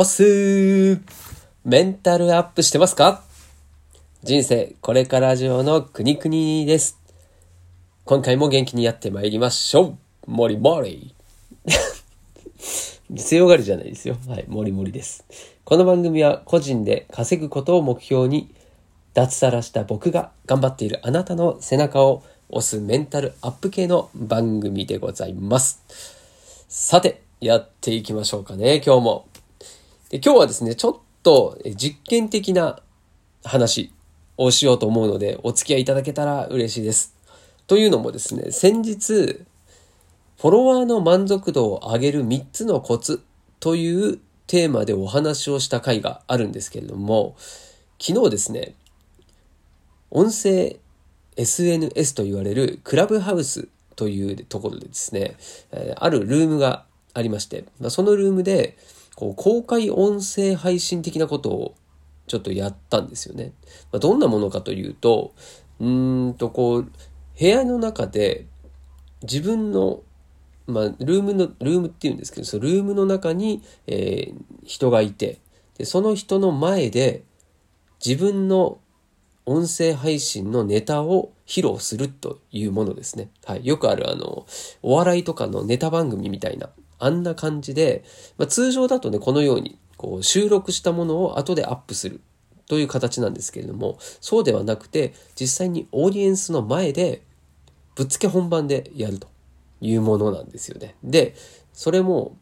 おっすーメンタルアップしてますか？人生これから上の国々です。今回も元気にやってまいりましょうもりもり 強がりじゃないですよ。はい、もりもりです。この番組は個人で稼ぐことを目標に脱サラした僕が頑張っているあなたの背中を押すメンタルアップ系の番組でございます。さて、やっていきましょうかね、今日も。で今日はですね、ちょっと実験的な話をしようと思うので、お付き合いいただけたら嬉しいです。というのもですね、先日、フォロワーの満足度を上げる3つのコツというテーマでお話をした回があるんですけれども、昨日ですね、音声 SNS と言われるクラブハウスというところでですね、あるルームがありまして、そのルームでこう公開音声配信的なことをちょっとやったんですよね。まあ、どんなものかというと、うんとこう、部屋の中で自分のまあ、ルームの、ルームっていうんですけど、そのルームの中に、えー人がいて、で、その人の前で自分の音声配信のネタを披露するというものですね。はい。よくあるあの、お笑いとかのネタ番組みたいな、あんな感じで、まあ、通常だとね、このように、こう、収録したものを後でアップするという形なんですけれども、そうではなくて、実際にオーディエンスの前で、ぶっつけ本番でやるというものなんですよね。で、それも、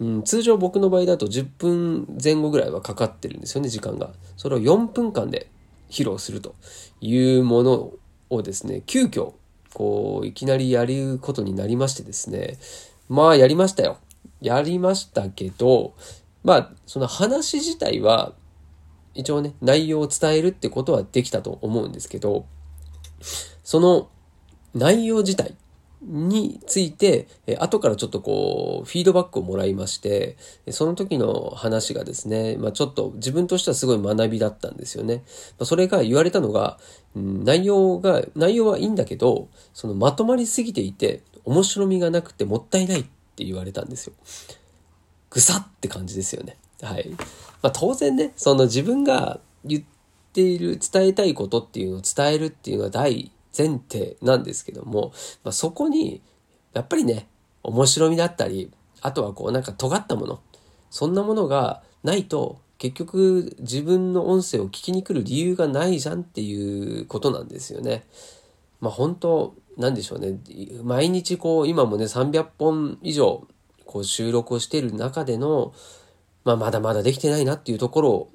うん、通常僕の場合だと10分前後ぐらいはかかってるんですよね、時間が。それを4分間で披露するというものをですね、急遽、こう、いきなりやることになりましてですね、まあやりましたよ。やりましたけど、まあ、その話自体は、一応ね、内容を伝えるってことはできたと思うんですけど、その内容自体について、え後からちょっとこう、フィードバックをもらいまして、その時の話がですね、まあちょっと自分としてはすごい学びだったんですよね。まそれが言われたのが、内容が、内容はいいんだけど、そのまとまりすぎていて、面白みがなくてもったいないって言われたんですよ。ぐさって感じですよね。はい。まあ当然ね、その自分が言っている、伝えたいことっていうのを伝えるっていうのは大前提なんですけども、まあそこに、やっぱりね、面白みだったり、あとはこうなんか尖ったもの、そんなものがないと、結局自分の音声を聞きに来る理由がないじゃんっていうことなんですよね。まあ本当、なんでしょうね。毎日こう、今もね、300本以上、こう収録をしている中での、まあまだまだできてないなっていうところを、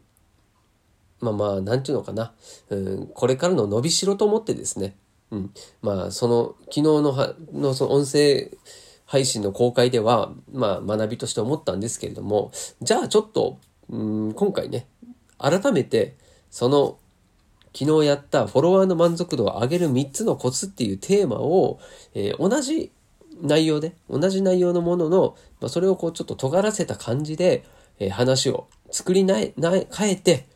まあまあ、なんていうのかな。うん、これからの伸びしろと思ってですね。うん。まあ、その、昨日のは、のその音声配信の公開では、まあ、学びとして思ったんですけれども、じゃあちょっと、うん、今回ね、改めて、その、昨日やったフォロワーの満足度を上げる3つのコツっていうテーマを、えー同じ内容で、同じ内容のものの、まあ、それをこうちょっと尖らせた感じで、えー話を作りなえ、変えて、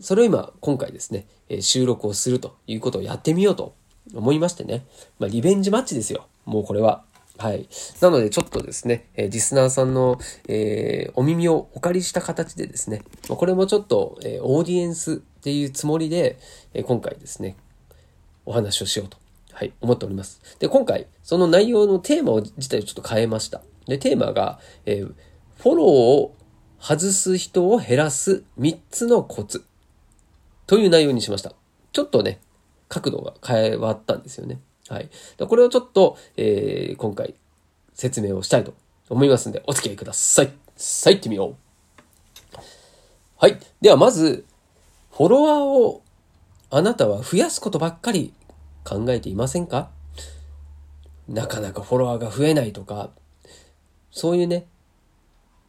それを今、今回ですね、えー収録をするということをやってみようと思いましてね。まあ、リベンジマッチですよ。もうこれは。はい。なので、ちょっとですね、えーリスナーさんの、えーお耳をお借りした形でですね、まこれもちょっと、えーオーディエンスっていうつもりで、え今回ですね、お話をしようと、はい、思っております。で、今回、その内容のテーマを自体をちょっと変えました。で、テーマが、えーフォローを外す人を減らす3つのコツという内容にしました。ちょっとね、角度が変わったんですよね。はい。でこれをちょっと、えー今回説明をしたいと思いますんで、お付き合いください。さあ、行ってみよう。はい。では、まず、フォロワーをあなたは増やすことばっかり考えていませんか？なかなかフォロワーが増えないとか、そういうね、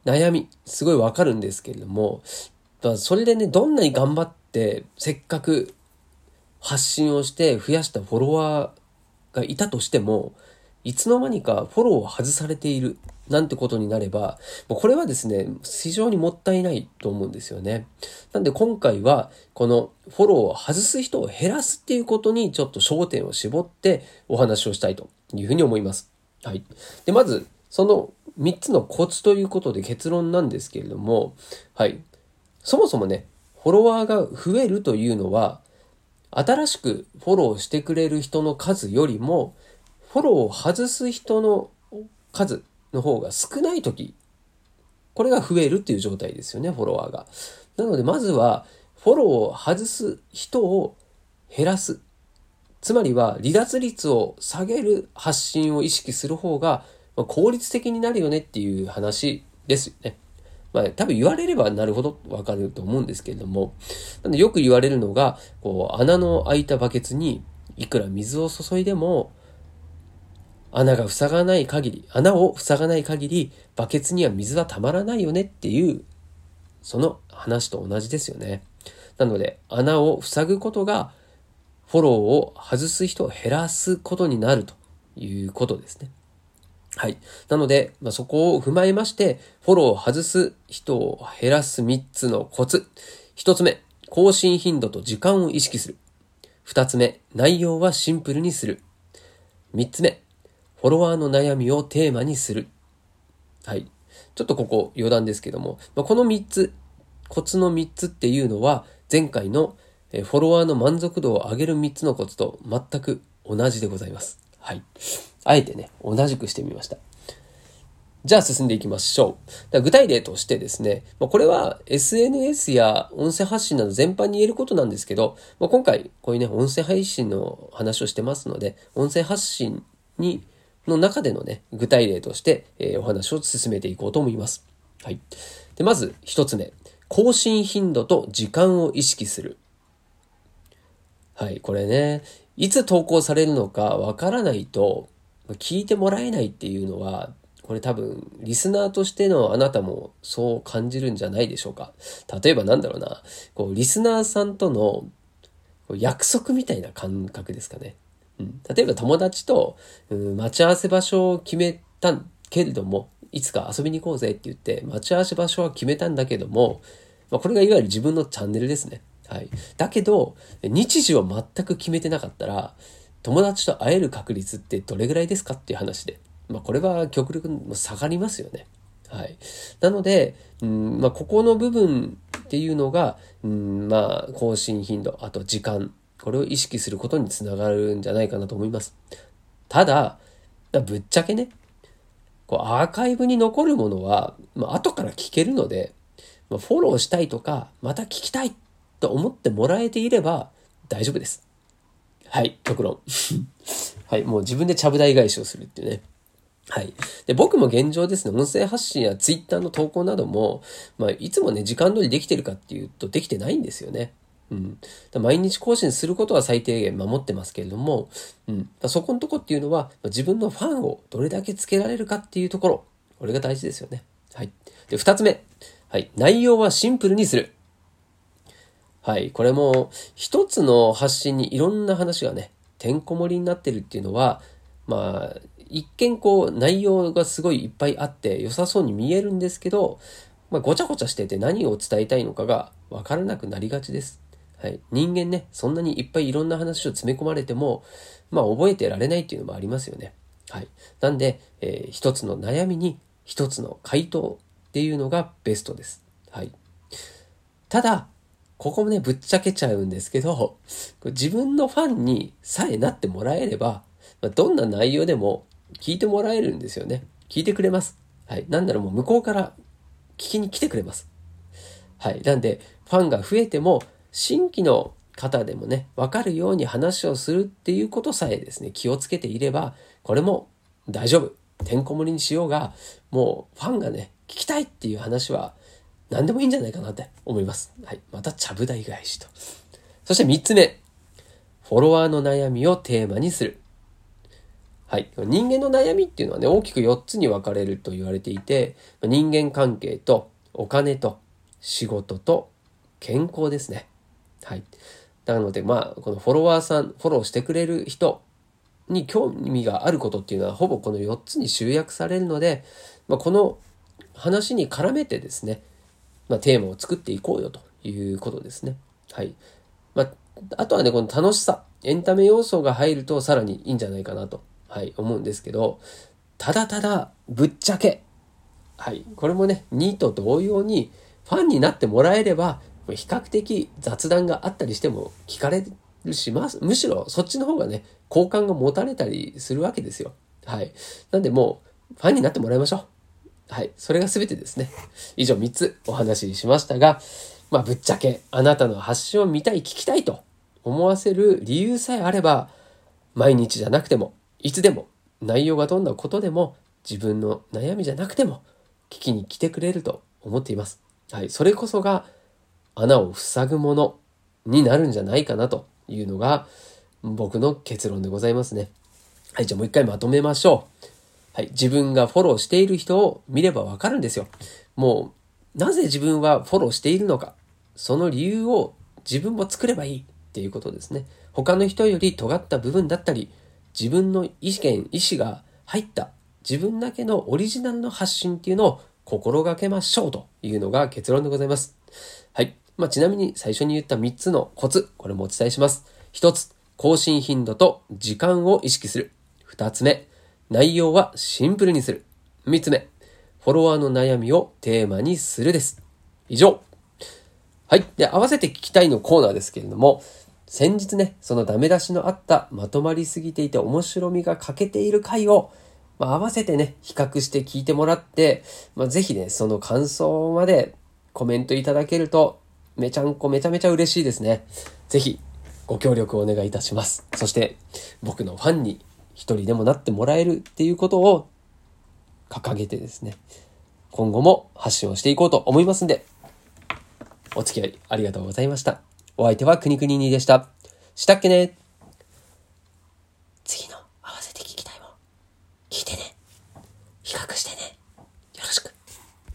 悩み、すごいわかるんですけれども、だそれでね、どんなに頑張って、せっかく発信をして増やしたフォロワーがいたとしても、いつの間にかフォローを外されている。なんてことになれば、これはですね、非常にもったいないと思うんですよね。なんで今回は、このフォローを外す人を減らすっていうことにちょっと焦点を絞ってお話をしたいというふうに思います。はい。で、まず、その3つのコツということで結論なんですけれども、はい。そもそもね、フォロワーが増えるというのは、新しくフォローしてくれる人の数よりも、フォローを外す人の数の方が少ない時、これが増えるっていう状態ですよね、フォロワーが。なので、まずは、フォローを外す人を減らす。つまりは、離脱率を下げる発信を意識する方が、効率的になるよねっていう話ですよね。まあ、多分言われればなるほどわかると思うんですけれども、なんでよく言われるのが、こう、穴の開いたバケツにいくら水を注いでも、穴が塞がない限り、穴を塞がない限り、バケツには水はたまらないよねっていう、その話と同じですよね。なので、穴を塞ぐことが、フォローを外す人を減らすことになるということですね。はい。なので、まあ、そこを踏まえまして、フォローを外す人を減らす3つのコツ。1つ目、更新頻度と時間を意識する。2つ目、内容はシンプルにする。3つ目、フォロワーの悩みをテーマにする。はい。ちょっとここ余談ですけども、まあ、この3つ、コツの3つっていうのは、前回のフォロワーの満足度を上げる3つのコツと全く同じでございます。はい。あえてね、同じくしてみました。じゃあ進んでいきましょう。具体例としてですね、これは SNS や音声発信など全般に言えることなんですけど、今回こういうね、音声配信の話をしてますので、音声発信に、の中でのね、具体例として、えー、お話を進めていこうと思います。はい。で、まず一つ目。更新頻度と時間を意識する。はい、これね、いつ投稿されるのかわからないと、聞いてもらえないっていうのは、これ多分、リスナーとしてのあなたもそう感じるんじゃないでしょうか。例えばなんだろうな、こう、リスナーさんとの約束みたいな感覚ですかね。うん、例えば友達と、うん、待ち合わせ場所を決めたけれども、いつか遊びに行こうぜって言って、待ち合わせ場所は決めたんだけども、まあ、これがいわゆる自分のチャンネルですね。はい。だけど、日時を全く決めてなかったら、友達と会える確率ってどれぐらいですかっていう話で。まあ、これは極力下がりますよね。はい。なので、うんまあ、ここの部分っていうのが、うんまあ、更新頻度、あと時間、これを意識することにつながるんじゃないかなと思います。ただ、ぶっちゃけね、こうアーカイブに残るものは、まあ、後から聞けるので、まあ、フォローしたいとか、また聞きたいと思ってもらえていれば大丈夫です。はい、極論。はい、もう自分でちゃぶ台返しをするっていうね。はい。で、僕も現状ですね、音声発信やツイッターの投稿なども、まあ、いつもね、時間通りできてるかっていうと、できてないんですよね。うん。毎日更新することは最低限守ってますけれども、うん。そこのとこっていうのは、自分のファンをどれだけつけられるかっていうところ、これが大事ですよね。はい。で、二つ目。はい。内容はシンプルにする。はい。これも、一つの発信にいろんな話がね、てんこ盛りになってるっていうのは、まあ、一見こう、内容がすごいいっぱいあって良さそうに見えるんですけど、まあ、ごちゃごちゃしてて何を伝えたいのかがわからなくなりがちです。はい。人間ね、そんなにいっぱいいろんな話を詰め込まれても、まあ、覚えてられないっていうのもありますよね。はい。なんで、えー、一つの悩みに一つの回答っていうのがベストです。はい。ただ、ここもね、ぶっちゃけちゃうんですけど、自分のファンにさえなってもらえれば、どんな内容でも聞いてもらえるんですよね。聞いてくれます。はい。なんだろう、もう向こうから聞きに来てくれます。はい。なんで、ファンが増えても、新規の方でもね、わかるように話をするっていうことさえですね、気をつけていれば、これも大丈夫。てんこ盛りにしようが、もうファンがね、聞きたいっていう話は何でもいいんじゃないかなって思います。はい。また、ちゃぶ台返しと。そして3つ目。フォロワーの悩みをテーマにする。はい。人間の悩みっていうのはね、大きく4つに分かれると言われていて、人間関係とお金と仕事と健康ですね。はい。なので、まあ、このフォロワーさん、フォローしてくれる人に興味があることっていうのは、ほぼこの4つに集約されるので、まあ、この話に絡めてですね、まあ、テーマを作っていこうよということですね。はい。まあ、あとはね、この楽しさ、エンタメ要素が入るとさらにいいんじゃないかなと、はい、思うんですけど、ただただ、ぶっちゃけ、はい。これもね、2と同様に、ファンになってもらえれば、比較的雑談があったりしても聞かれるします。むしろそっちの方がね、好感が持たれたりするわけですよ。はい。なんでもう、ファンになってもらいましょう。はい。それが全てですね。以上3つお話ししましたが、まあぶっちゃけあなたの発信を見たい、聞きたいと思わせる理由さえあれば、毎日じゃなくても、いつでも、内容がどんなことでも、自分の悩みじゃなくても、聞きに来てくれると思っています。はい。それこそが、穴を塞ぐものになるんじゃないかなというのが、僕の結論でございますね。はい。じゃあもう一回まとめましょう。はい。自分がフォローしている人を見ればわかるんですよ。もう、なぜ自分はフォローしているのか。その理由を自分も作ればいいっていうことですね。他の人より尖った部分だったり、自分の意見、意思が入った自分だけのオリジナルの発信っていうのを心がけましょうというのが結論でございます。はい。まあ、ちなみに最初に言った3つのコツ、これもお伝えします。1つ、更新頻度と時間を意識する。2つ目、内容はシンプルにする。3つ目、フォロワーの悩みをテーマにするです。以上。はい。で、合わせて聞きたいのコーナーですけれども、先日ね、そのダメ出しのあったまとまりすぎていて面白みが欠けている回を、まあ、合わせてね、比較して聞いてもらって、まあ、ぜひね、その感想までコメントいただけると、めちゃんこめちゃめちゃ嬉しいですね。ぜひ、ご協力をお願いいたします。そして、僕のファンに一人でもなってもらえるっていうことを掲げてですね、今後も発信をしていこうと思いますんで、お付き合いありがとうございました。お相手はくにくににでした。したっけね